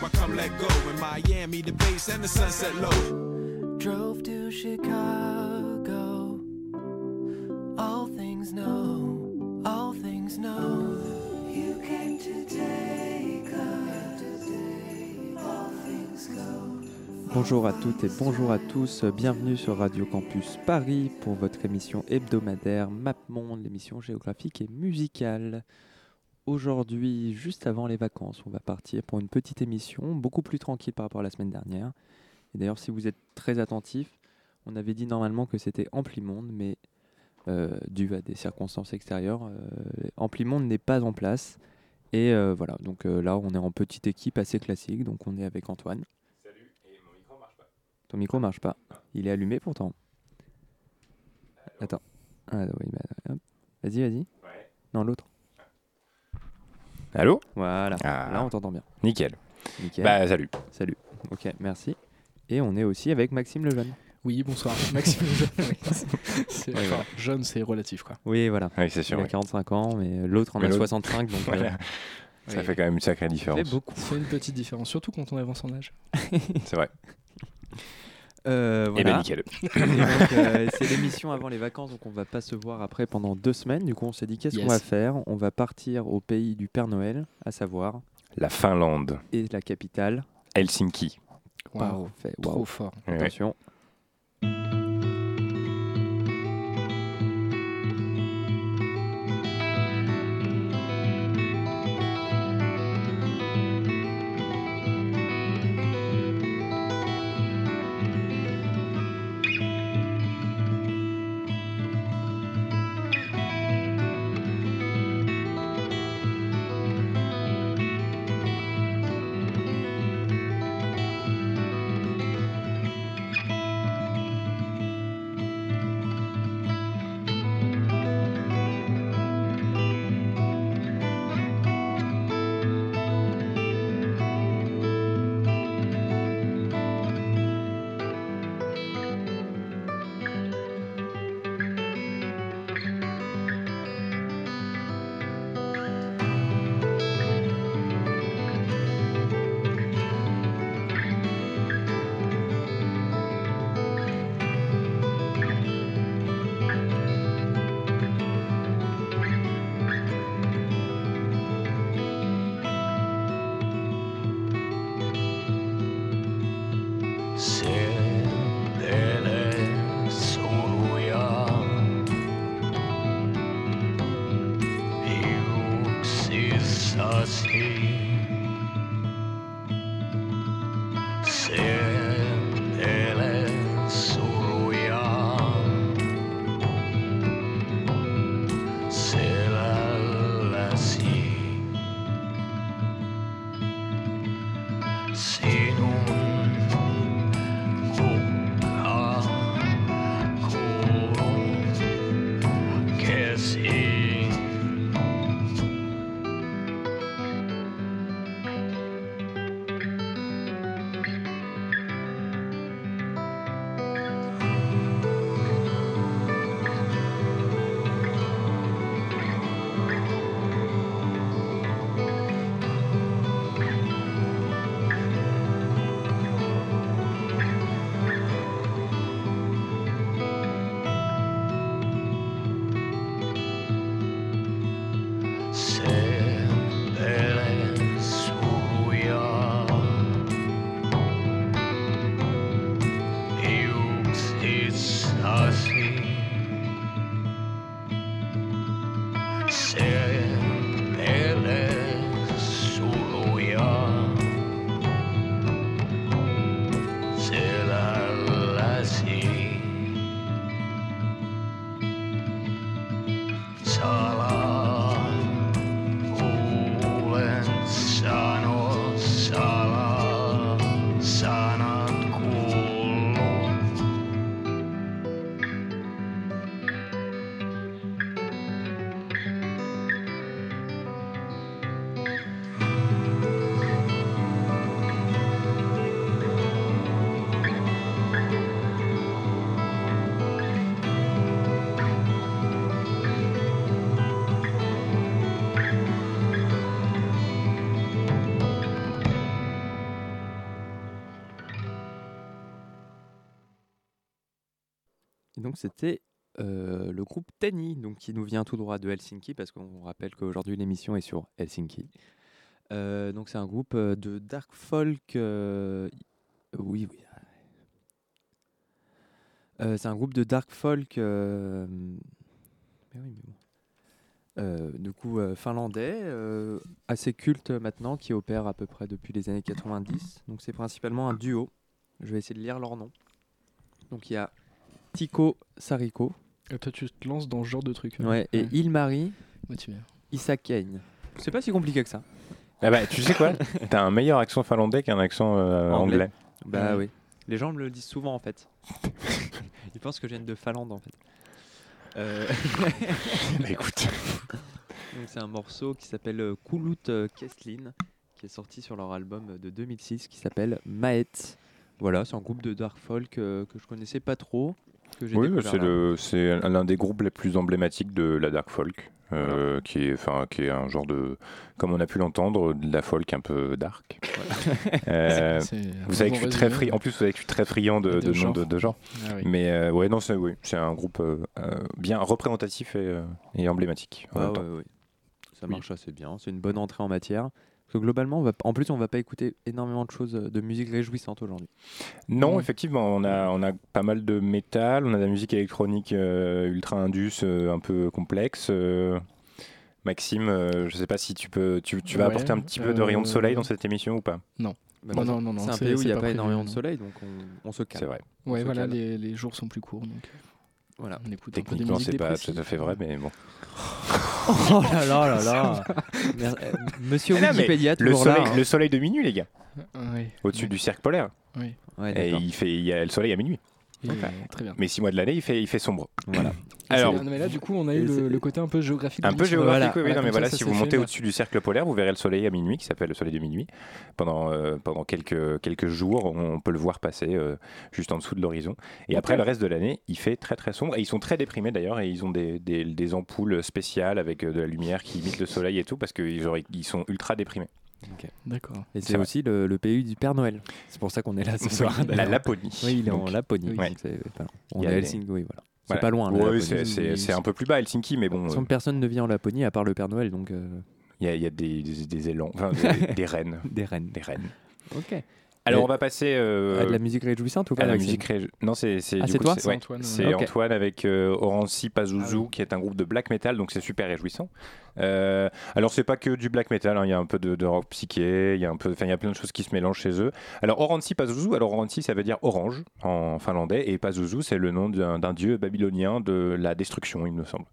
where I come let go. In Miami, the base and the sunset low. Drove to Chicago. All things know, all things know. You came to take all things go. Bonjour à toutes et bonjour à tous, bienvenue sur Radio Campus Paris pour votre émission hebdomadaire MapMonde, l'émission géographique et musicale. Aujourd'hui, juste avant les vacances, on va partir pour une petite émission, beaucoup plus tranquille par rapport à la semaine dernière. Et d'ailleurs, si vous êtes très attentifs, on avait dit normalement que c'était Amplimonde, mais euh, dû à des circonstances extérieures, euh, Amplimonde n'est pas en place. Et euh, voilà, donc euh, là, on est en petite équipe assez classique, donc on est avec Antoine. Ton micro marche pas. Il est allumé pourtant. Attends. Ah, oui, bah. Vas-y, vas-y. Non, l'autre. Allô Voilà. Ah. Là, on t'entend bien. Nickel. Nickel. Bah salut. Salut. Ok, merci. Et on est aussi avec Maxime Lejeune. Oui, bonsoir. Maxime Jeune. oui. C'est- Oui, enfin, voilà. Jeune, c'est relatif, quoi. Oui, voilà. Oui, c'est Il sûr. a oui. 45 ans, mais l'autre en Mais a l'autre- 65, donc Voilà. euh, Ça oui. fait quand même une sacrée ça fait différence. beaucoup. Ça fait une petite différence, surtout quand on avance en âge. C'est vrai. Euh, Et voilà. ben nickel. Et donc, euh, c'est l'émission avant les vacances, donc on va pas se voir après pendant deux semaines. Du coup, on s'est dit qu'est-ce qu'on va faire? On va partir au pays du Père Noël, à savoir, La Finlande. et la capitale. Helsinki. Waouh, Parfait. trop fort. Ouais. Attention. C'était euh, le groupe Tenny, donc qui nous vient tout droit de Helsinki, parce qu'on rappelle qu'aujourd'hui l'émission est sur Helsinki. Euh, donc c'est un groupe euh, de dark folk. euh, oui, oui. Euh, c'est un groupe de dark folk. euh, mais oui, mais. Euh, du coup, euh, finlandais, euh, assez culte maintenant, qui opère à peu près depuis les années 90. Donc c'est principalement un duo. Je vais essayer de lire leur nom. Donc il y a Tico Sariko. Et toi, tu te lances dans ce genre de truc. hein. Ouais, et Ilmari Motivé. Isakane. C'est pas si compliqué que ça. Ah bah, tu sais quoi T'as un meilleur accent finlandais qu'un accent euh, anglais. Bah oui. Les gens me le disent souvent en fait. Ils pensent que je viens de Finlande en fait. Euh, Bah, écoute. Donc, c'est un morceau qui s'appelle euh, Kulut Kesslin, qui est sorti sur leur album de 2006 qui s'appelle Maet. Voilà, c'est un groupe de dark folk euh, que je connaissais pas trop. Que j'ai Oui, c'est là. le- c'est l'un des groupes les plus emblématiques de la dark folk, euh, qui, est, enfin, qui est un genre de, comme on a pu l'entendre, de la folk un peu dark. Euh, C'est- c'est vous savez que un je suis bon très friand. En plus, vous suis très friand de, De de, genre. de, de genre. Ah oui. Mais euh, ouais, non, c'est oui, c'est un groupe bien représentatif et, euh, et emblématique. en Ah ouais, ouais. Ça Oui. marche assez bien. C'est une bonne entrée en matière. Parce que globalement, on va, en plus, on va pas écouter énormément de choses euh, de musique réjouissante aujourd'hui. Non, effectivement, on a, on a pas mal de métal, on a de la musique électronique euh, ultra indus, euh, un peu complexe. euh. Maxime, euh, je sais pas si tu peux, tu, tu vas Ouais, apporter un petit peu de rayon de soleil dans cette émission ou pas? Bah, Non, non, non, non, C'est un pays où il n'y a pas pas prévu, énormément de non. soleil, donc on, on se calme. C'est vrai. Ouais, voilà, les, les jours sont plus courts. Donc Voilà. on écoute Techniquement, c'est pas tout à fait vrai, mais bon. Oh là là là là euh, Monsieur Wikipédia, Le soleil, là. hein. le soleil de minuit, les gars, Oui, au-dessus oui, du cercle polaire. oui. Ouais, Et il fait, il y a le soleil à minuit. Très bien. Mais six mois de l'année, il fait, il fait sombre. Voilà. Alors, mais là, du coup, on a eu le, le côté un peu géographique. Un peu géographique, Voilà. oui, non, mais voilà, ça, ça si vous montez au-dessus du cercle polaire, vous verrez le soleil à minuit, qui s'appelle le soleil de minuit. Pendant, euh, pendant quelques, quelques jours, on peut le voir passer euh, juste en dessous de l'horizon. Et après, le reste de l'année, il fait très très sombre. Et ils sont très déprimés d'ailleurs, et ils ont des, des, des ampoules spéciales avec euh, de la lumière qui imite le soleil et tout, parce qu'ils ils sont ultra déprimés. D'accord. Et C'est aussi le, le pays du Père Noël. C'est pour ça qu'on est là ce soir. la. Laponie. Oui, il est en Laponie. Donc pas loin. On est à Helsinki, oui, voilà. C'est voilà. pas loin. Oui, c'est- un peu plus bas, Helsinki, mais bon, euh, personne ne vit en Laponie à part le Père Noël, donc euh, il y a, il y a des, des, des élans, enfin des, des rennes. des rennes. Des rennes. Ok. Alors, on va passer. euh, Ah, de la musique réjouissante ou pas à la musique rég- Non, c'est c'est Ah, toi c'est ouais, Antoine, c'est. Antoine avec euh, Orancy Pazuzu, Ah oui. qui est un groupe de black metal, donc c'est super réjouissant. Euh, alors c'est pas que du black metal, hein, il y a un peu de, de rock psyché, il y a un peu, enfin il y a plein de choses qui se mélangent chez eux. Alors Orancy Pazuzu, alors Orancy ça veut dire orange en finlandais, et Pazuzu c'est le nom d'un d'un dieu babylonien de la destruction, il me semble.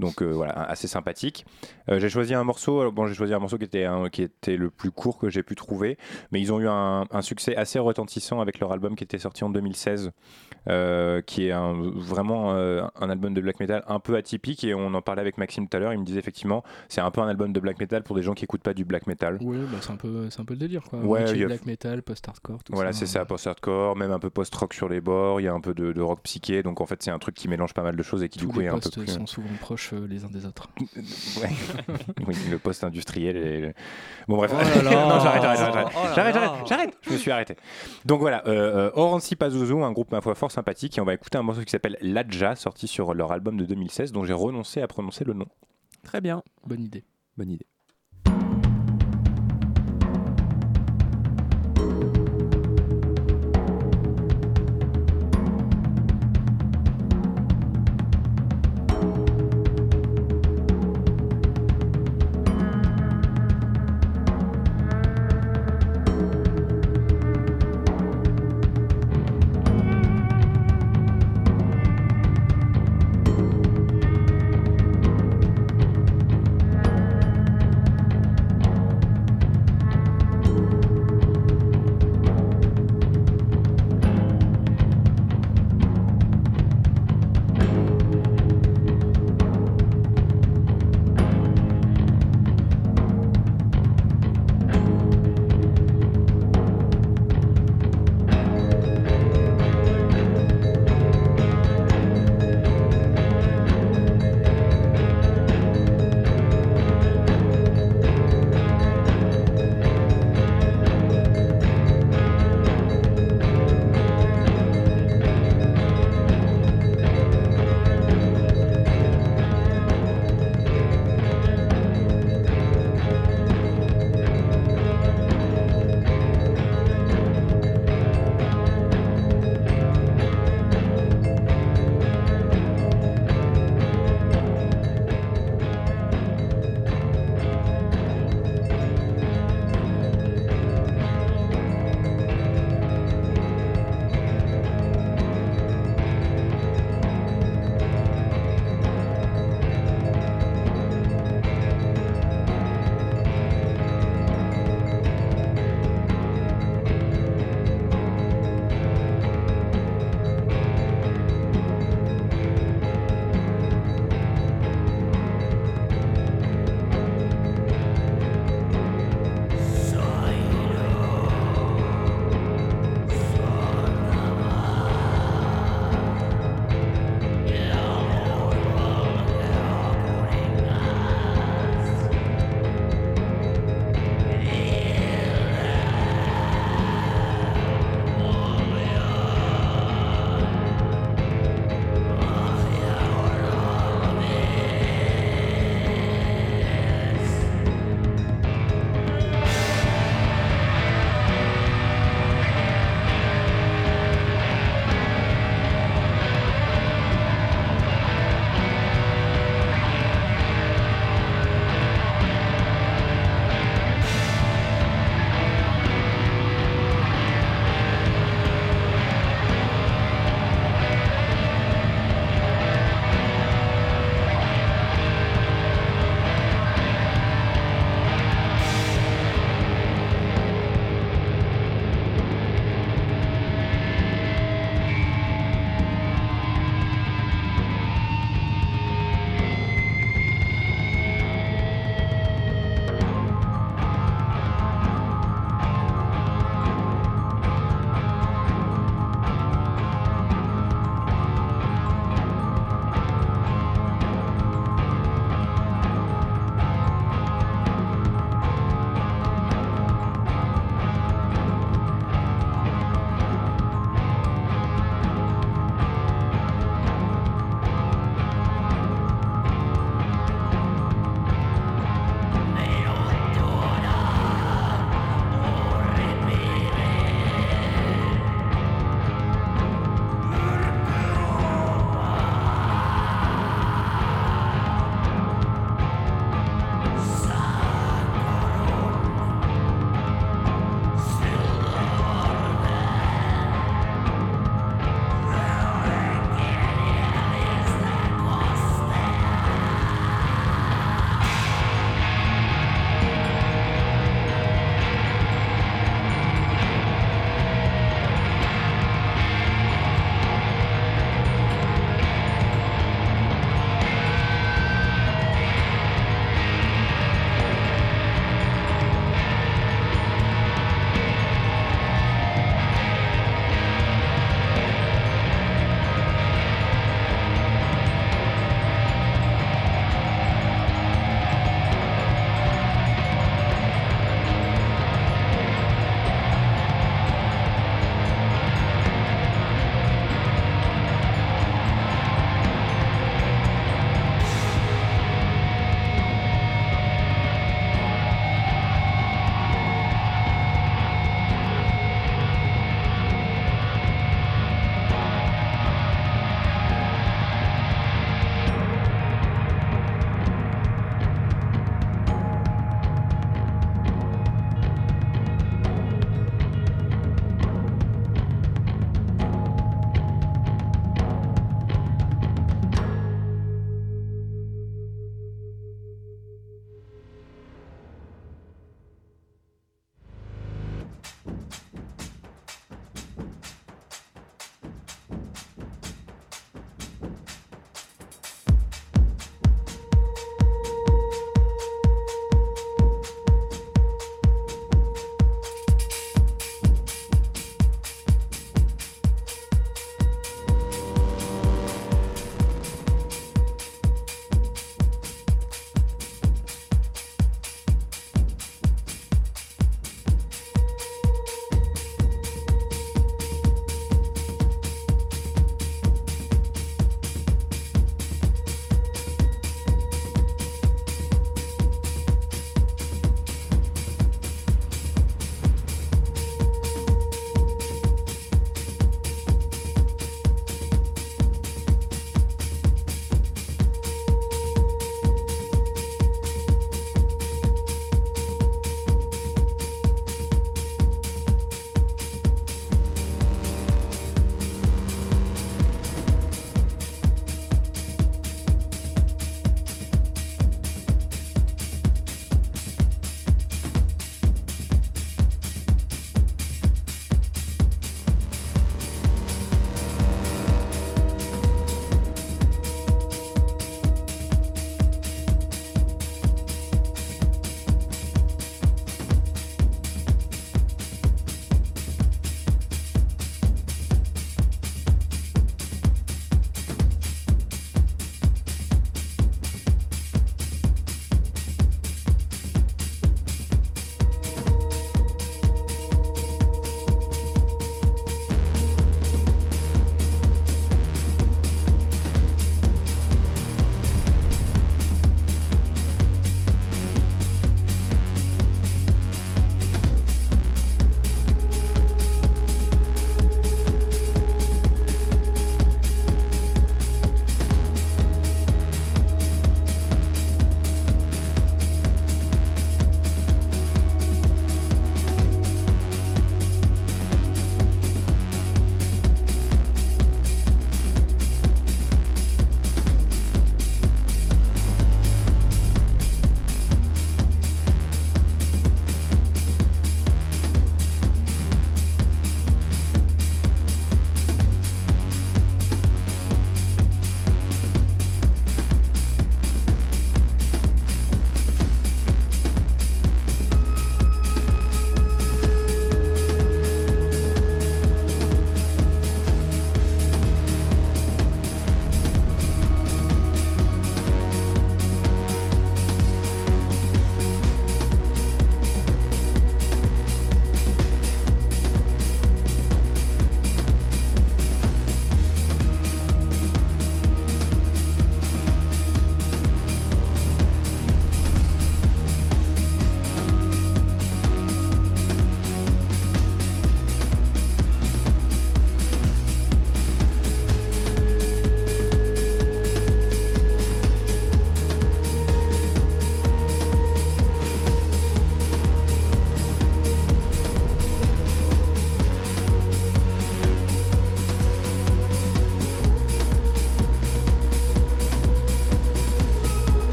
Donc euh, voilà, assez sympathique. Euh, j'ai choisi un morceau, alors, bon j'ai choisi un morceau qui était, un- qui était le plus court que j'ai pu trouver, mais ils ont eu un, un succès assez retentissant avec leur album qui était sorti en 2016, euh, qui est un- vraiment euh, un album de black metal un peu atypique, et on en parlait avec Maxime tout à l'heure, il me disait effectivement, c'est un peu un album de black metal pour des gens qui écoutent pas du black metal. Oui, bah, c'est un, peu- c'est un peu le délire. Quoi. Ouais, a- black metal, post-hardcore, tout Voilà, ça. c'est ça, post-hardcore, même un peu post-rock sur les bords, il y a un peu de, de rock psyché, donc en fait c'est un truc qui mélange pas mal de choses et qui Tous du coup les est un peu plus... sont souvent proches euh, les uns des autres. Ouais. oui, le post-industriel et le- Bon bref, Oh là là. non j'arrête, j'arrête, j'arrête, Oh j'arrête, j'arrête, j'arrête, je me suis arrêté. Donc voilà, euh, euh, Orancy Pazuzu, un groupe ma foi fort sympathique, et on va écouter un morceau qui s'appelle Ladja, sorti sur leur album de 2016, dont j'ai renoncé à prononcer le nom. Très bien. Bonne idée. Bonne idée.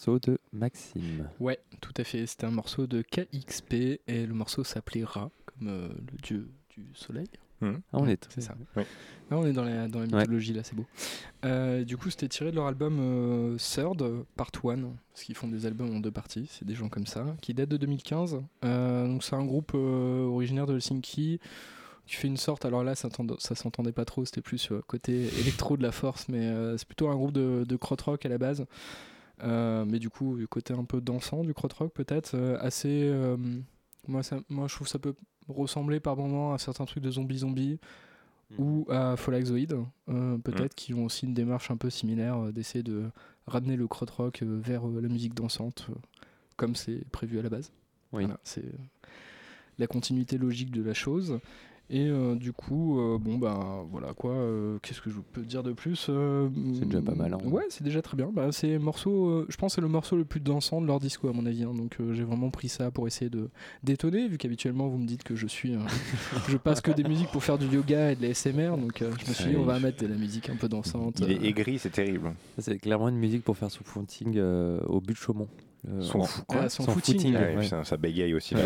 Morceau de Maxime. Ouais, tout à fait. C'était un morceau de KXP et le morceau s'appelait Ra, comme euh, le dieu du soleil. Hmm. Ah, on est C'est ça. Oui. Ah, on est dans la, dans la Ouais. mythologie là, c'est beau. Euh, du coup, c'était tiré de leur album euh, Third, Part 1, parce qu'ils font des albums en deux parties, c'est des gens comme ça, qui date de 2015. Euh, donc c'est un groupe euh, originaire de Helsinki qui fait une sorte, alors là ça, s'entendait pas trop, c'était plus euh, côté électro de la force, mais euh, c'est plutôt un groupe de, de krautrock à la base. Euh, mais du coup, du côté un peu dansant du krautrock peut-être, euh, assez... euh, moi, ça, moi je trouve que ça peut ressembler par moments à certains trucs de zombies zombies ou à Folaxoid, peut-être, qui ont aussi une démarche un peu similaire d'essayer de ramener le krautrock euh, vers la musique dansante, comme c'est prévu à la base. Oui. Voilà, c'est la continuité logique de la chose. Et euh, du coup, euh, bon bah voilà quoi. euh, Qu'est-ce que je peux dire de plus euh, C'est déjà pas mal, hein. Ouais, c'est déjà très bien. Bah, c'est morceau, euh, je pense que c'est le morceau le plus dansant de leur disco à mon avis. hein. donc euh, j'ai vraiment pris ça pour essayer de détonner, vu qu'habituellement vous me dites que je suis, euh, je passe que des musiques pour faire du yoga et de la SMR. Donc euh, je me suis dit on va mettre de la musique un peu dansante. Il est aigri, c'est terrible. C'est clairement une musique pour faire footing euh, au but de Chaumont. Le- Son en- fou- quoi Son footing. Ah ouais, ouais. putain, ça bégaye aussi là.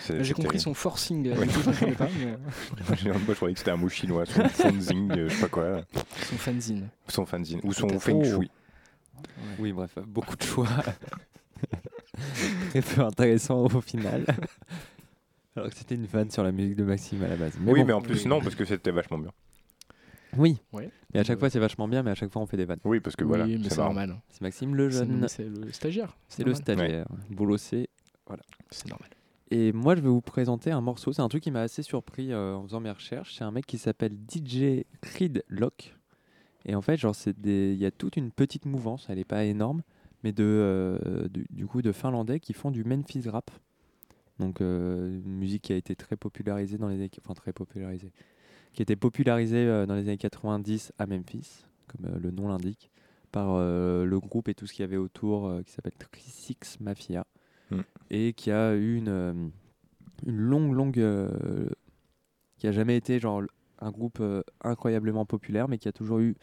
C'est- J'ai compris terrible. son forcing. euh, Moi, je croyais que c'était un mot chinois, son fanzine, euh, je sais pas quoi. son fanzine. Son fanzine. Ou son feng shui. Oui, bref, beaucoup de choix. Très peu intéressant au final. Alors que c'était une vanne sur la musique de Maxime à la base. oui, bon. mais en plus, oui. non, parce que c'était vachement bien. Oui, Ouais. et à chaque Euh, fois c'est vachement bien, mais à chaque fois on fait des vannes. Oui, parce que voilà, c'est normal. C'est Maxime le C'est jeune, c'est le stagiaire. c'est le stagiaire. Boulot c'est. C'est normal. Et moi je vais vous présenter un morceau, c'est un truc qui m'a assez surpris euh, en faisant mes recherches. C'est un mec qui s'appelle DJ Creed Lock. Et en fait, genre, c'est des... il y a toute une petite mouvance, elle n'est pas énorme, mais de, euh, du, du coup de Finlandais qui font du Memphis rap. Donc euh, une musique qui a été très popularisée dans les années... Enfin très popularisée. Qui a été popularisée euh, dans les années 90 à Memphis, comme euh, le nom l'indique, par euh, le groupe et tout ce qu'il y avait autour qui s'appelle Six Mafia. Mm. Et qui a eu une, une longue, longue... qui a jamais été genre un groupe incroyablement populaire, mais qui a toujours eu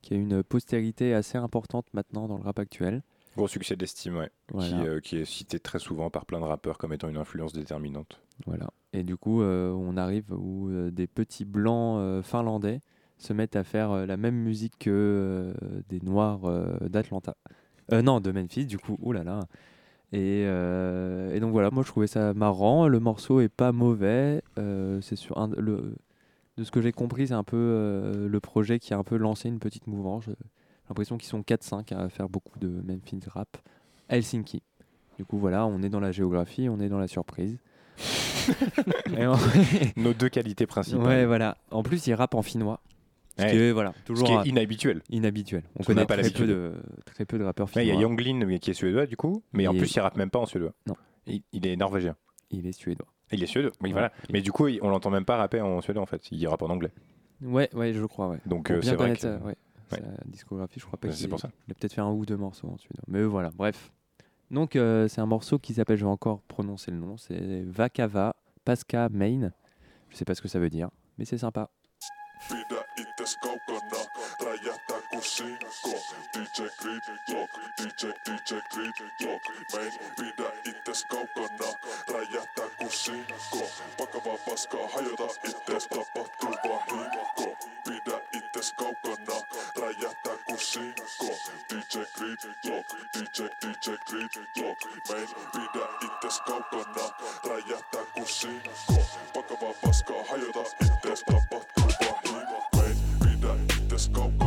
qui a une postérité assez importante maintenant dans le rap actuel. Gros succès d'estime, ouais. Voilà. Qui, euh, qui est cité très souvent par plein de rappeurs comme étant une influence déterminante. Voilà. Et du coup, euh, on arrive où euh, des petits blancs finlandais se mettent à faire la même musique que des noirs d'Atlanta. Euh, non, de Memphis, du coup. Ouh là là. Et, et donc voilà, moi je trouvais ça marrant. Le morceau est pas mauvais. C'est sur un, le, de ce que j'ai compris, c'est un peu le projet qui a un peu lancé une petite mouvance. J'ai l'impression qu'ils sont 4-5 à faire beaucoup de Memphis rap à Helsinki. Du coup, voilà, on est dans la géographie, on est dans la surprise. En- Nos deux qualités principales. ouais, voilà. En plus, il rappe en finnois. Ce Ouais. qui est, voilà, Ce toujours qui est euh, inhabituel. inhabituel. On n'a connaît pas très peu, de, très peu de rappeurs Ouais, Il finnois. y a Younglin mais qui est suédois du coup, mais en plus il rappe même pas en suédois. Non. Il, il est norvégien. Il est suédois. Il est suédois, oui Ouais. voilà. Il- Mais du coup, on l'entend même pas rapper en suédois en fait. Il rappe en anglais. Ouais, ouais, je crois, ouais. Donc euh, c'est vrai que. ouais. Sa discographie, je crois pas Ouais, qu'il c'est pour ça. il a peut-être fait un ou deux morceaux en suédois. Mais voilà, bref. Donc, euh, c'est un morceau qui s'appelle, je vais encore prononcer le nom, c'est Vakava Pasca Main. Je sais pas ce que ça veut dire, mais c'est sympa. Sinkko. DJ Creed Lock, DJ, DJ Creed Lock. Main, pidä itses kaukana, räjähtää kun sinkko. Vakavaa paskaa, hajota itses, tapahtuu vahinko. Pidä itses kaukana, räjähtää kun sinkko. DJ Creed Lock, DJ, DJ Creed Lock. Main, pidä itses kaukana, räjähtää kun sinkko. Vakavaa paskaa, hajota itses, tapahtuu vahinko. Main, pidä itses kaukana,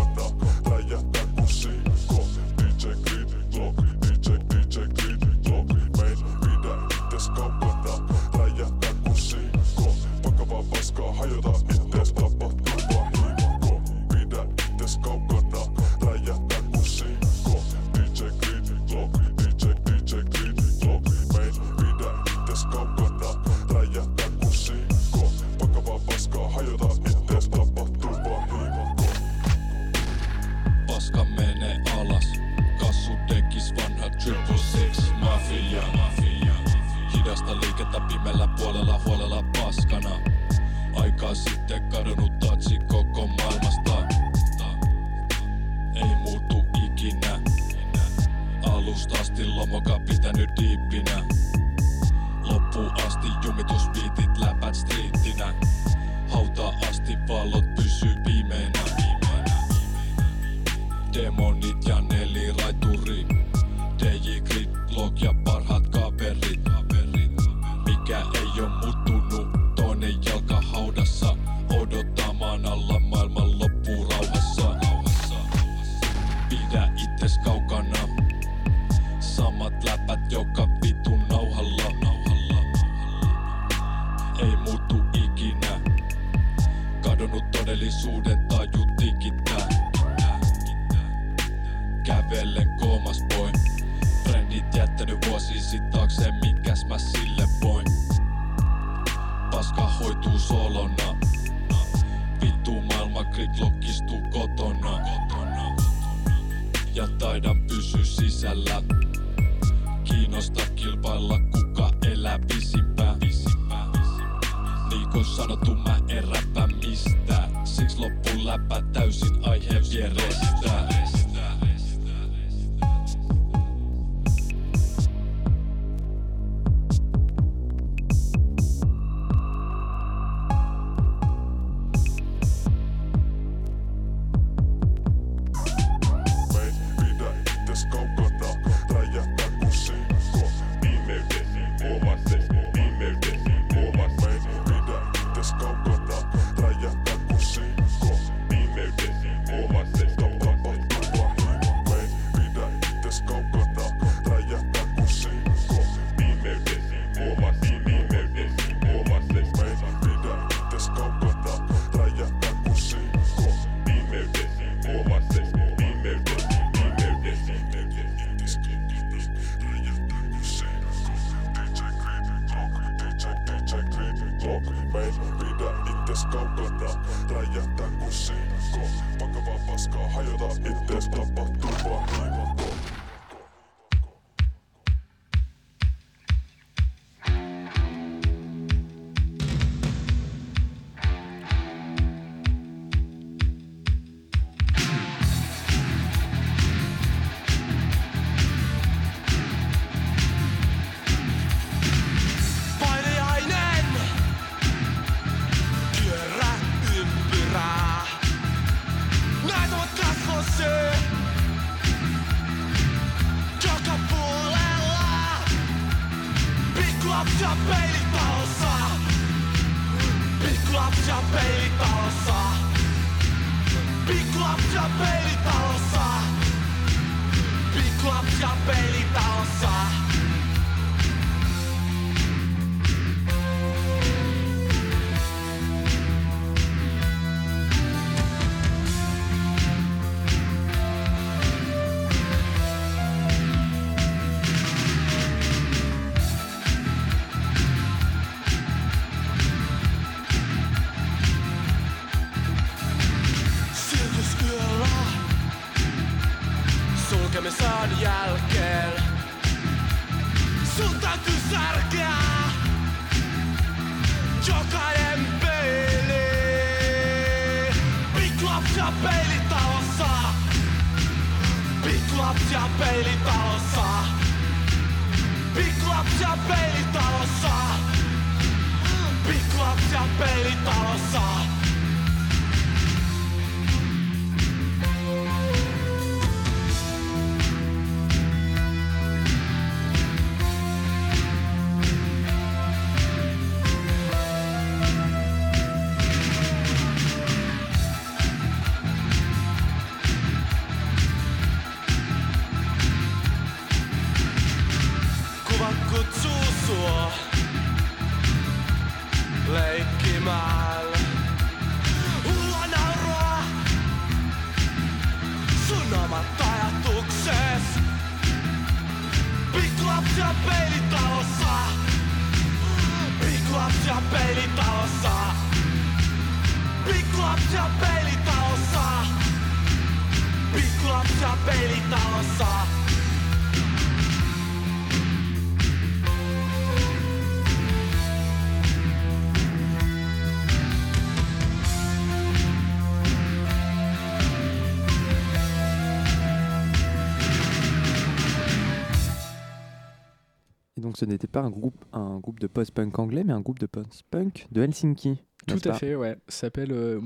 ce n'était pas un groupe, un groupe de post-punk anglais, mais un groupe de post-punk de Helsinki. Tout à fait, ouais. S'appelle euh,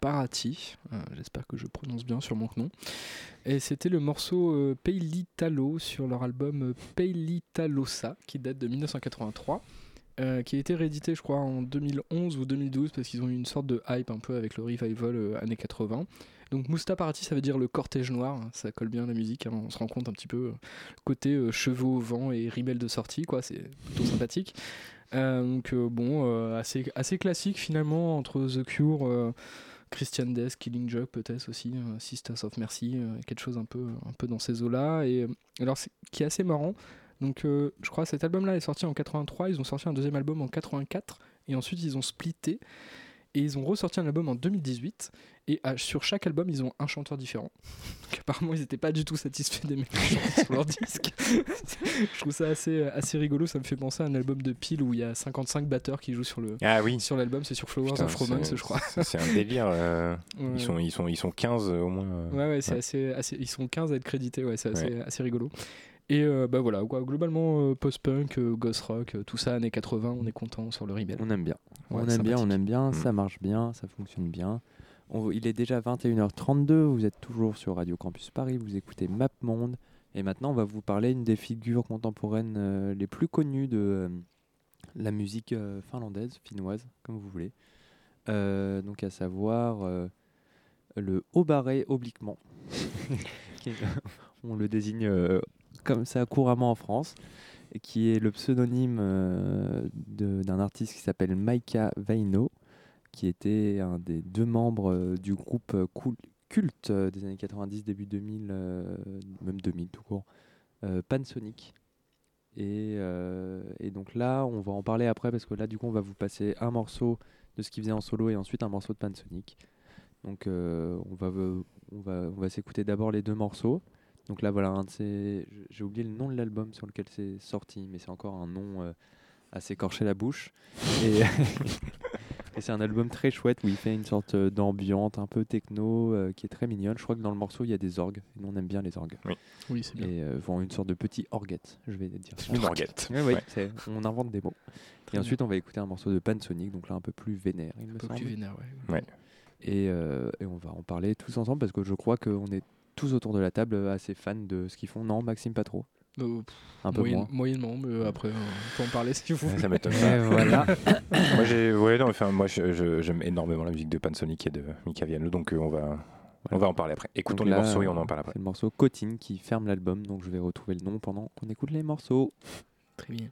Parati. Euh, j'espère que je prononce bien sur mon nom. Et c'était le morceau euh, Peilitalo sur leur album euh, Peilitalosa qui date de 1983. Euh, qui a été réédité, je crois, en 2011 ou 2012 parce qu'ils ont eu une sorte de hype un peu avec le revival années 80. Donc Mousta Parati, ça veut dire le cortège noir, ça colle bien à la musique, hein, on se rend compte un petit peu euh, côté euh, chevaux au vent et rimel de sortie, quoi, c'est plutôt sympathique. Euh, donc bon, assez, assez classique finalement entre The Cure, Christian Death, Killing Joke peut-être aussi, euh, Sisters of Mercy, quelque chose un peu, un peu dans ces eaux-là. Et alors, c'est- qui est assez marrant, donc je crois que cet album-là est sorti en 83, ils ont sorti un deuxième album en 84, et ensuite ils ont splitté, et ils ont ressorti un album en 2018, et à- sur chaque album ils ont un chanteur différent. Donc apparemment ils n'étaient pas du tout satisfaits des mecs qui chantent sur leur disque. je trouve ça assez, assez rigolo, ça me fait penser à un album de Peel où il y a 55 batteurs qui jouent sur le Ah oui. sur l'album, c'est sur Flowers Putain, of Romance je crois. c'est- un délire. euh, Ouais. ils, sont, ils, sont, ils sont 15 euh, au moins. euh, Ouais, ouais, c'est ouais. Assez, assez- Ils sont 15 à être crédités, ouais, c'est assez, Ouais. assez rigolo. Et euh, bah voilà, quoi, globalement, euh, post-punk, euh, ghost rock, euh, tout ça, années 80, on est content sur le rebelle. On aime bien. Ouais, on aime bien, on aime bien, Mm. ça marche bien, ça fonctionne bien. Il est déjà 21h32, vous êtes toujours sur Radio Campus Paris, vous écoutez Map Monde. Et maintenant, on va vous parler d'une des figures contemporaines euh, les plus connues de euh, la musique euh, finlandaise, finnoise, comme vous voulez. Donc, à savoir le haut barré obliquement. On le désigne comme ça couramment en France, qui est le pseudonyme d'un artiste qui s'appelle Maika Vaino, qui était un des deux membres euh, du groupe euh, culte euh, des années 90, début 2000, euh, même 2000 tout court, Pansonic. Et, et donc là, on va en parler après parce que là, du coup, on va vous passer un morceau de ce qu'il faisait en solo et ensuite un morceau de Pansonic. Donc on va, on va, on va s'écouter d'abord les deux morceaux. Donc là, voilà, un de ces- j'ai oublié le nom de l'album sur lequel c'est sorti, mais c'est encore un nom euh, à s'écorcher la bouche. Et, et c'est un album très chouette où il fait une sorte euh, d'ambiante un peu techno euh, qui est très mignonne. Je crois que dans le morceau, il y a des orgues. Et nous, on aime bien les orgues. Oui. Oui, c'est bien. Et euh, bon, une sorte de petit orguette, je vais dire. ça. Une orguette. Ouais, ouais, Ouais. c'est- on invente des mots. Très et ensuite, on va écouter un morceau de Pansonic, donc là un peu plus vénère, il me Un peu semble. plus vénère, ouais. Ouais. Et, euh, et on va en parler tous ensemble parce que je crois qu'on est tous autour de la table assez fans de ce qu'ils font. Non, Maxime, pas trop? Euh, pff, Un peu moyen- moins. Moyennement, mais après, euh, on peut en parler si vous voulez. ça m'étonne pas. voilà. moi, j'ai, ouais, non, enfin, moi, je- je- j'aime énormément la musique de Pansonic et de Mika Viano, donc euh, on va, on va en parler après. Écoutons Donc les là, morceaux et on en parle après. C'est le morceau Cotine qui ferme l'album, donc je vais retrouver le nom pendant qu'on écoute les morceaux. Très bien.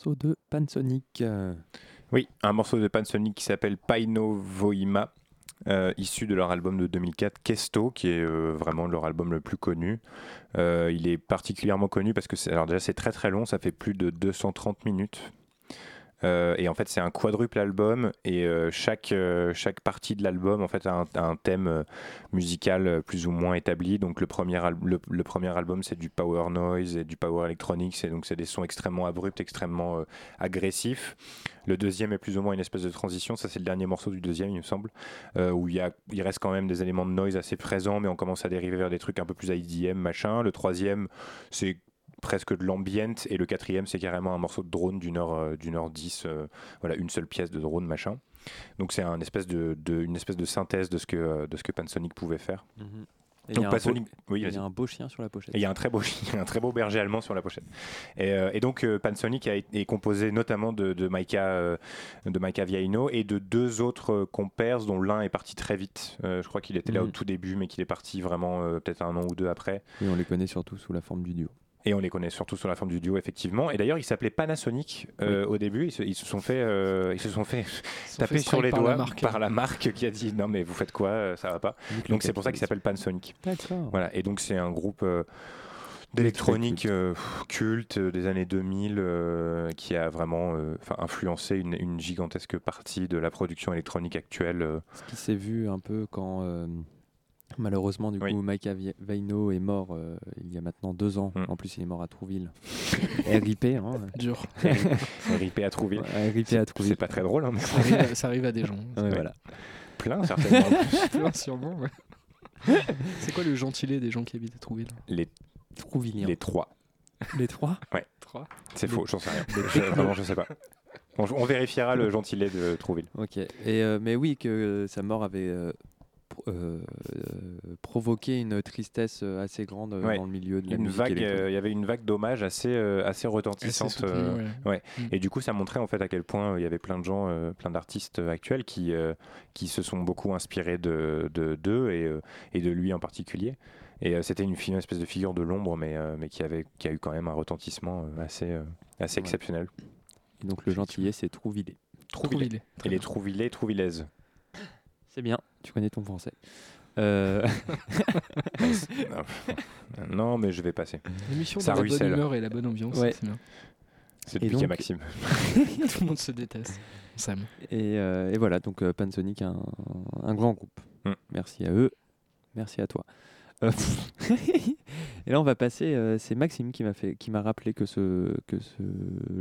Morceau de Pansonic. Oui, un morceau de Pansonic qui s'appelle Paino Voima, euh, issu de leur album de 2004, Kesto, qui est euh, vraiment leur album le plus connu. Euh, il est particulièrement connu parce que c'est, alors déjà c'est très très long, ça fait plus de 230 minutes. Euh, et en fait, c'est un quadruple album et euh, chaque, euh, chaque partie de l'album en fait a un, thème musical plus ou moins établi. Donc le premier, le, premier album, c'est du power noise et du power electronics, et donc c'est des sons extrêmement abrupts, extrêmement agressifs. Le deuxième est plus ou moins une espèce de transition. Ça, c'est le dernier morceau du deuxième, il me semble, où il, y a, il reste quand même des éléments de noise assez présents, mais on commence à dériver vers des trucs un peu plus IDM, machin. Le troisième, c'est presque de l'ambient et le quatrième c'est carrément un morceau de drone d'une heure euh, d'une heure dix euh, voilà une seule pièce de drone machin donc c'est un espèce de, de- une espèce de synthèse de ce que euh, de ce que Pansonic pouvait faire Mhm. Et il y a un Pansonic beau- oui il y a un beau chien sur la pochette. Et il y a un très beau, il y a un très beau berger allemand sur la pochette. Et, euh, et donc euh, Pansonic a été est composé notamment de, de Maika, euh, de Maika Viaino et de deux autres euh, compères dont l'un est parti très vite. Euh, je crois qu'il était là au Mhm. tout début, mais qu'il est parti vraiment euh, peut-être un an ou deux après. Et on les connaît surtout sous la forme du duo. Et on les connaît surtout sur la forme du duo, effectivement. Et d'ailleurs, ils s'appelaient Panasonic euh, au début. Ils se, ils se sont fait, euh, ils se sont fait taper fait sur les par doigts par la marque qui a dit non mais vous faites quoi, euh, ça va pas? Donc c'est pour ça qu'il s'appelle Pansonic. D'accord. Voilà. Et donc c'est un groupe euh, d'électronique euh, culte euh, des années 2000 euh, qui a vraiment euh, influencé une, une gigantesque partie de la production électronique actuelle. euh. Ce qui s'est vu un peu quand euh, malheureusement du coup Mike Avi- Vaino est mort euh, il y a maintenant deux ans. Mm. En plus il est mort à Trouville. RIP hein. Dur. RIP à Trouville. RIP C'est- à Trouville. C'est pas très drôle. Hein, mais- Ça arrive, ça arrive à des gens. Ouais, voilà. Plein certainement. Plein, sûrement, ouais. C'est quoi le gentilé des gens qui habitent à Trouville? Les, Trouvilliens. les trois. Les trois? Ouais. Trois. C'est faux, j'en sais rien. les Je- vraiment, je sais pas. On, on vérifiera le gentilé de Trouville. Ok. Et euh, mais oui que euh, sa mort avait euh, euh, euh, provoqué une tristesse assez grande euh, Ouais. dans le milieu de la Une musique vague, électronique. euh, il y avait une vague d'hommage assez, euh, assez retentissante. Assez soutenue, euh, ouais. ouais. Mm. Et du coup, ça montrait en fait à quel point euh, il y avait plein de gens, euh, plein d'artistes actuels qui, euh, qui se sont beaucoup inspirés de de- d'eux et, euh, et de lui en particulier. Et euh, c'était une, espèce de figure de l'ombre, mais, euh, mais qui, avait, qui a eu quand même un retentissement euh, assez, euh, assez Ouais. exceptionnel. Et donc le gentillet c'est Trouvillé. Trouvillé. Et les Trouvillés, Trouvillaises. C'est bien. Tu connais ton français. Euh, non, non, mais je vais passer. L'émission Ça dans la bonne ruisselle. humeur et la bonne ambiance, Ouais. c'est bien. C'est Et depuis qu'il y a donc- Maxime. Tout le monde se déteste. On s'aime. Et, euh, et voilà, donc euh, Pansonic, un, un grand groupe. Mm. Merci à eux, merci à toi. Euh, et là, on va passer. euh, c'est Maxime qui m'a fait, qui m'a rappelé que ce que ce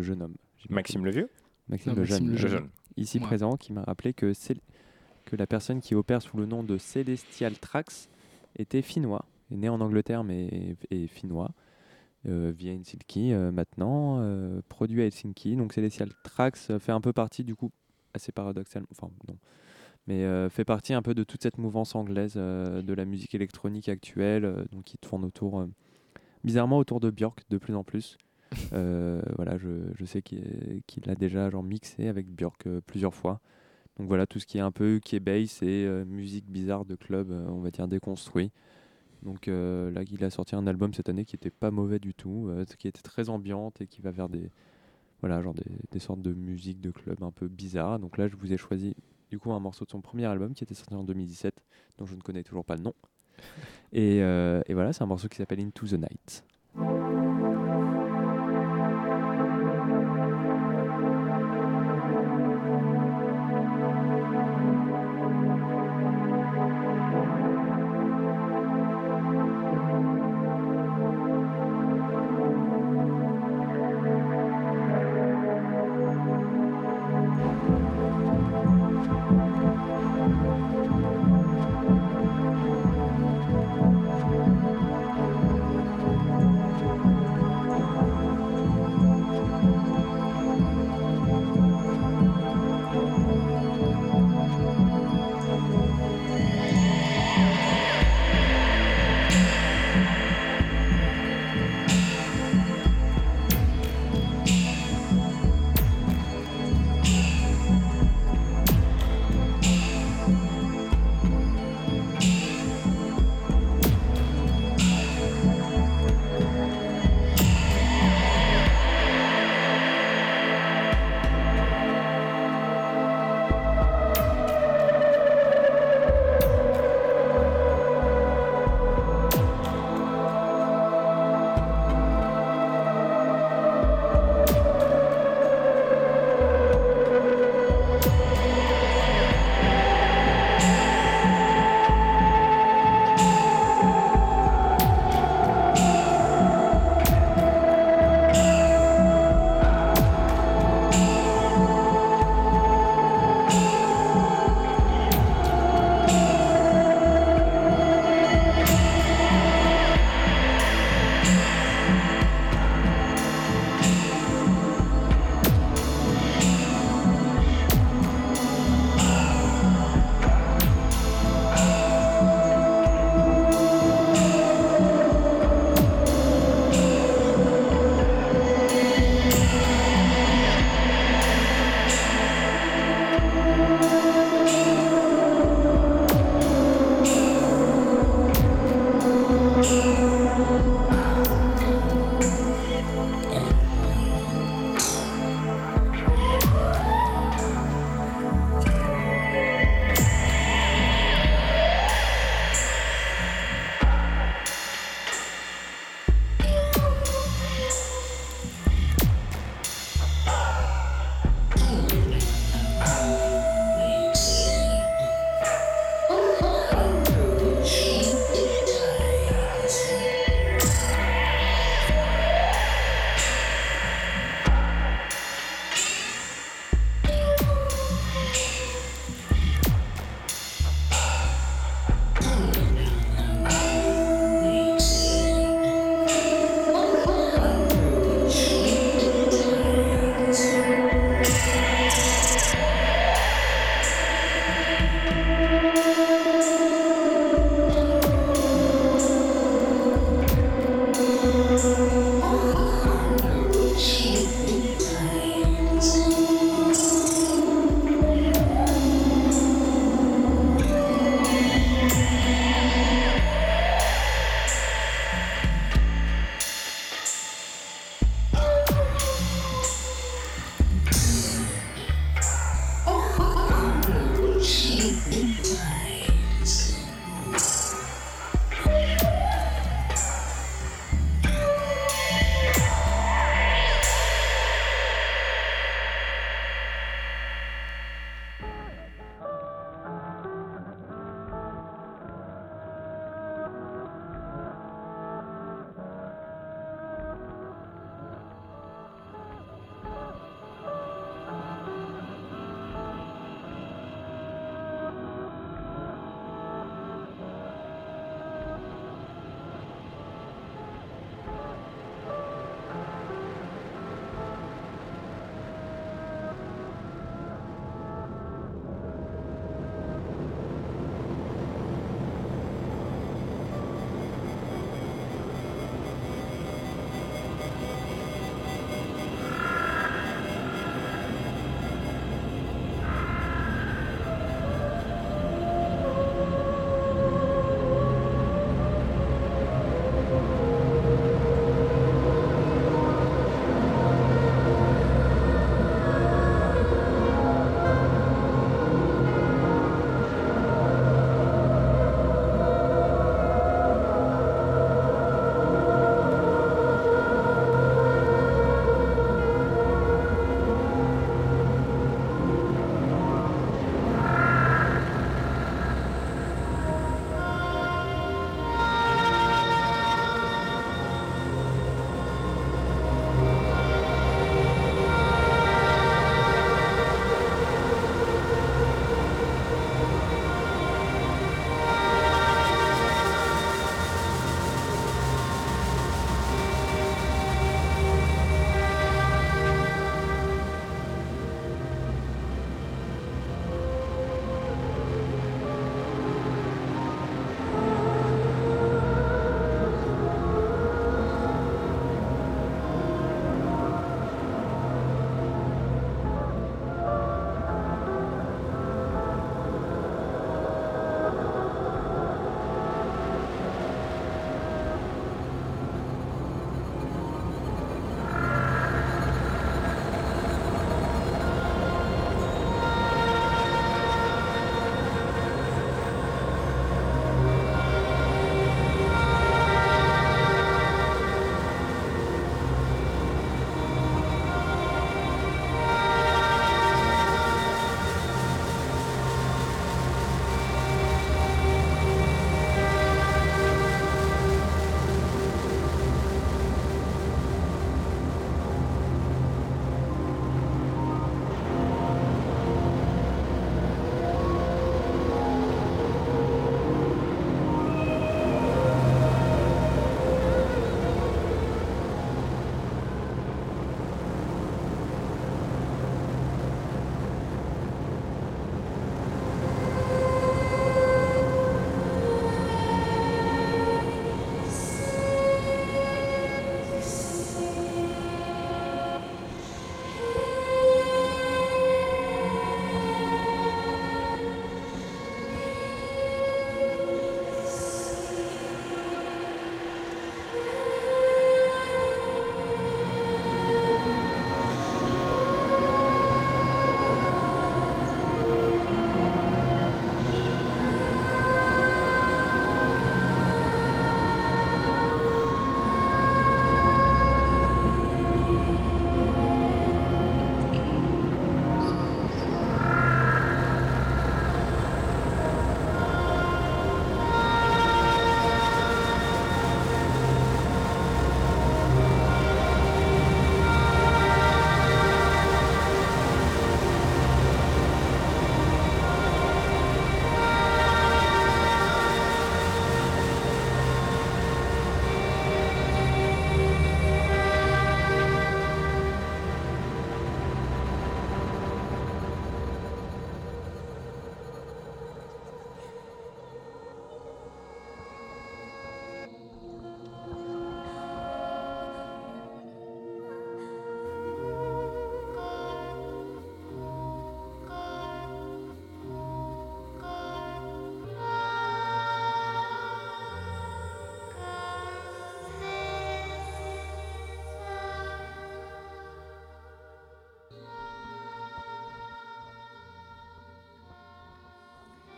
jeune homme, j'ai pas Maxime le vieux? Maxime, Non, le, Maxime jeune, le ici Ouais. présent, qui m'a rappelé que c'est que la personne qui opère sous le nom de Celestial Trax était finnois, né en Angleterre mais est finnois. Euh, via Helsinki euh, maintenant, euh, produit à Helsinki. Donc Celestial Trax fait un peu partie du coup, assez paradoxalement, enfin non, mais fait partie un peu de toute cette mouvance anglaise de la musique électronique actuelle, donc qui tourne autour, bizarrement autour de Björk de plus en plus. Voilà, je, sais qu'il qu'il a déjà genre mixé avec Björk plusieurs fois. Donc voilà, tout ce qui est un peu qui est bass et euh, musique bizarre de club, euh, on va dire déconstruit. Donc euh, là, il a sorti un album cette année qui était pas mauvais du tout, euh, qui était très ambiante et qui va vers des voilà, genre des, des sortes de musique de club un peu bizarres. Donc là, je vous ai choisi du coup un morceau de son premier album qui était sorti en 2017, dont je ne connais toujours pas le nom. Et, euh, et voilà, c'est un morceau qui s'appelle Into the Night.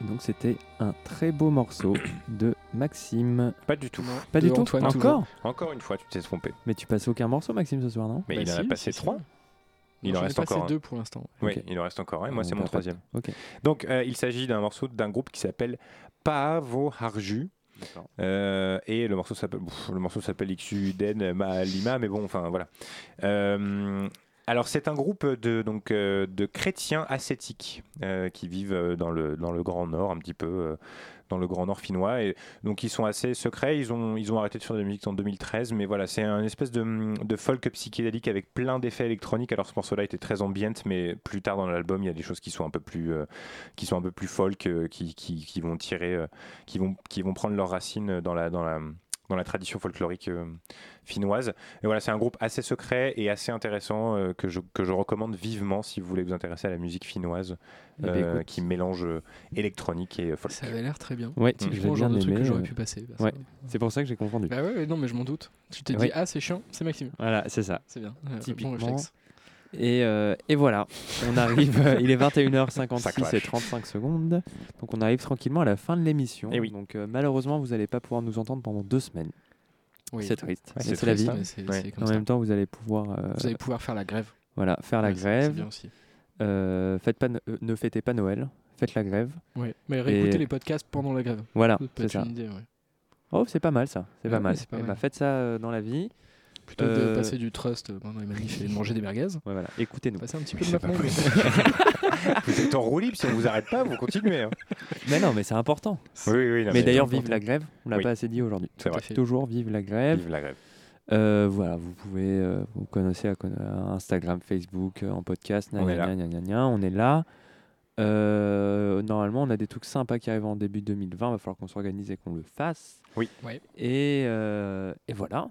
Donc c'était un très beau morceau de Maxime. Pas du tout. Pas de du tout Antoine, Encore Encore une fois, tu t'es trompé. Mais tu passes aucun morceau Maxime ce soir, non? Mais Bah il en a passé si, si. trois. Il Moi, en ai reste passé encore deux pour l'instant. Oui, il en reste encore un. Et moi, On c'est mon troisième. Donc, euh, il s'agit d'un morceau d'un groupe qui s'appelle Paavo Harju. Euh, et le morceau s'appelle pff, le morceau s'appelle Xuden Ma Lima mais bon enfin voilà Euh, alors c'est un groupe de donc euh, de chrétiens ascétiques euh, qui vivent euh, dans le dans le Grand Nord un petit peu dans le Grand Nord finnois. Et donc ils sont assez secrets. Ils ont ils ont arrêté de faire de la musique en 2013 mais voilà c'est un espèce de, de folk psychédélique avec plein d'effets électroniques. Alors ce morceau-là était très ambient mais plus tard dans l'album il y a des choses qui sont un peu plus qui sont un peu plus folk qui, qui, qui vont tirer qui vont, qui vont prendre leurs racines dans la, dans la, dans la tradition folklorique euh, finnoise. Et voilà, c'est un groupe assez secret et assez intéressant euh, que, je, que je recommande vivement si vous voulez vous intéresser à la musique finnoise Eh ben, euh, écoute. qui mélange électronique et folk. Ça avait l'air très bien. Ouais, Mm. Typiquement, l'ai le genre bien de truc que j'aurais euh, pu passer. bah, ouais. C'est pour ça que j'ai confondu. Bah ouais, ouais, non, mais je m'en doute. Tu t'es Oui. dit, ah, c'est chiant, c'est Maxime. Voilà, c'est ça. C'est bien. Typiquement. Bon réflexe. Et, euh, et voilà, on arrive, euh, il est Ça 21h56 clash. et 35 secondes, donc on arrive tranquillement à la fin de l'émission. Eh oui. Donc euh, malheureusement, vous n'allez pas pouvoir nous entendre pendant deux semaines. Oui. C'est triste, Ouais, c'est c'est la vie. hein. Mais c'est Ouais. c'est comme En ça. même temps, vous allez pouvoir euh, Vous allez pouvoir faire la grève. voilà, faire la Ouais, c'est- C'est grève. bien aussi. Euh, faites pas, euh, ne fêtez pas Noël, faites la grève. Ouais. Mais réécoutez Et- les podcasts pendant la grève. Voilà, c'est ça. une idée, ouais. Oh, c'est pas mal ça, c'est Ouais, pas mal. c'est pas Eh mal. ben, faites ça euh, dans la vie. Plutôt que de Euh, passer du trust pendant les manifs et de manger des merguez, Ouais, voilà, écoutez-nous. passer un petit peu de maintenant. vous êtes en roue libre, si on vous arrête pas, vous continuez. hein. Mais non, mais c'est important. Oui, oui, non, mais d'ailleurs, vive la grève, on l'a Oui. pas assez dit aujourd'hui. C'est vrai. fait. Toujours vive la grève. Vive la grève. Euh, voilà, vous pouvez, euh, vous connaissez à conna- Instagram, Facebook, euh, en podcast, gna, On gna, est là. gna, gna, gna, on est là. Euh, normalement, on a des trucs sympas qui arrivent en début 2020, va falloir qu'on s'organise et qu'on le fasse. Oui. Ouais. Et, euh, et voilà,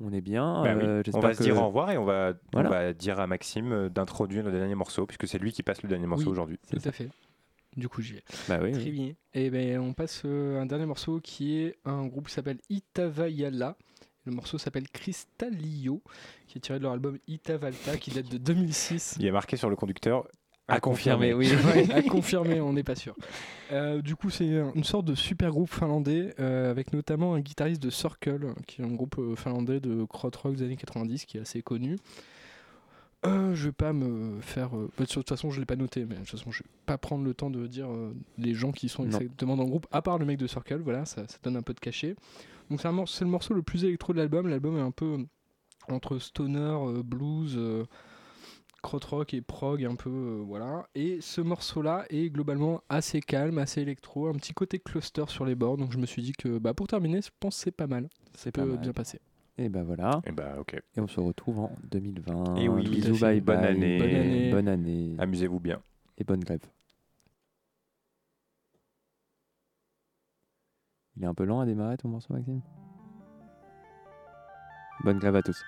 on est bien. Bah oui. euh, On va se que- dire au revoir et on va, Voilà. on va dire à Maxime euh, d'introduire le dernier morceau, puisque c'est lui qui passe le dernier morceau Oui. aujourd'hui. C'est Tout ça. à fait. Du coup, j'y vais. Bah oui, Très oui. bien. Et ben, on passe euh, un dernier morceau qui est un groupe qui s'appelle Itavayala. Le morceau s'appelle Cristallio, qui est tiré de leur album Itavalta, qui date de 2006. Il est marqué sur le conducteur. À confirmer, oui. Ouais, à confirmer, on n'est pas sûr. Euh, du coup, c'est un- une sorte de super groupe finlandais, euh, avec notamment un guitariste de Circle, qui est un groupe euh, finlandais de krautrock des années 90, qui est assez connu. Euh, je vais pas me faire. bah, de toute façon, je l'ai pas noté, mais de toute façon, je vais pas prendre le temps de dire les gens qui sont Non. exactement dans le groupe, à part le mec de Circle. Voilà, ça, ça donne un peu de cachet. Donc c'est le morceau le plus électro de l'album. L'album est un peu entre stoner, blues, krautrock et prog, un peu euh, voilà. Et ce morceau-là est globalement assez calme, assez électro, un petit côté cluster sur les bords. Donc je me suis dit que bah, pour terminer, je pense que c'est pas mal. Ça C'est peut pas mal. bien passer. Et bah voilà. Et bah, ok. Et on se retrouve en 2020. Et oui, tout à bisous, bye Bonne bye. année. Bonne année. Bonne année. Amusez-vous bien. Et bonne grève. Il est un peu lent à démarrer ton morceau, Maxime? Bonne grève à tous.